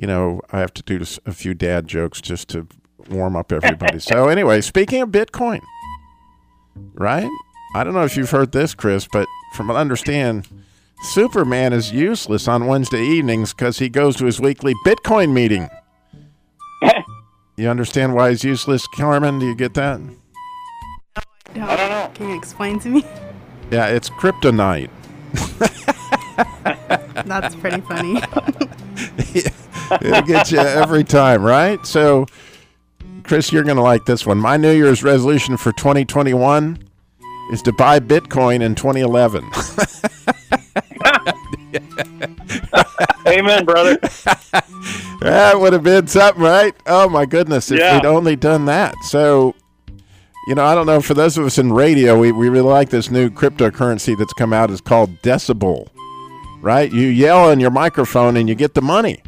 you know, I have to do a few dad jokes just to warm up everybody. so anyway, speaking of Bitcoin, right? I don't know if you've heard this, Chris, but from what I understand, Superman is useless on Wednesday evenings because he goes to his weekly Bitcoin meeting. you understand why he's useless, Carmen? Do you get that? I don't know. Can you explain to me? Yeah, it's kryptonite. That's pretty funny. It'll get you every time, right? So, Chris, you're going to like this one. My New Year's resolution for 2021 is to buy Bitcoin in 2011. Amen, brother. that would have been something, right? Oh, my goodness, if Yeah. we'd only done that. So, you know, I don't know, for those of us in radio, we, we really like this new cryptocurrency that's come out. It's called Decibel, right? You yell in your microphone and you get the money.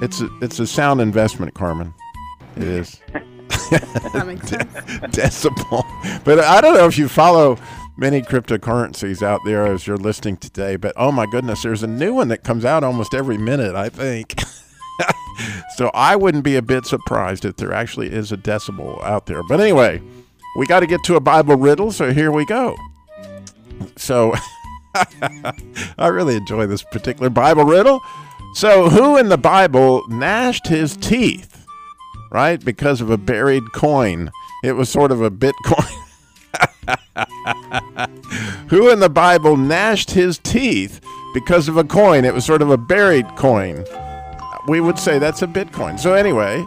It's a, it's a sound investment, Carmen. It is. that makes sense. decibel. But I don't know if you follow many cryptocurrencies out there as you're listening today, but oh my goodness, there's a new one that comes out almost every minute, I think. so I wouldn't be a bit surprised if there actually is a decibel out there. But anyway, we got to get to a Bible riddle, so here we go. So I really enjoy this particular Bible riddle. So, who in the Bible gnashed his teeth? right? Because of a buried coin. It was sort of a Bitcoin. Who in the Bible gnashed his teeth because of a coin? It was sort of a buried coin. We would say that's a Bitcoin. So, anyway,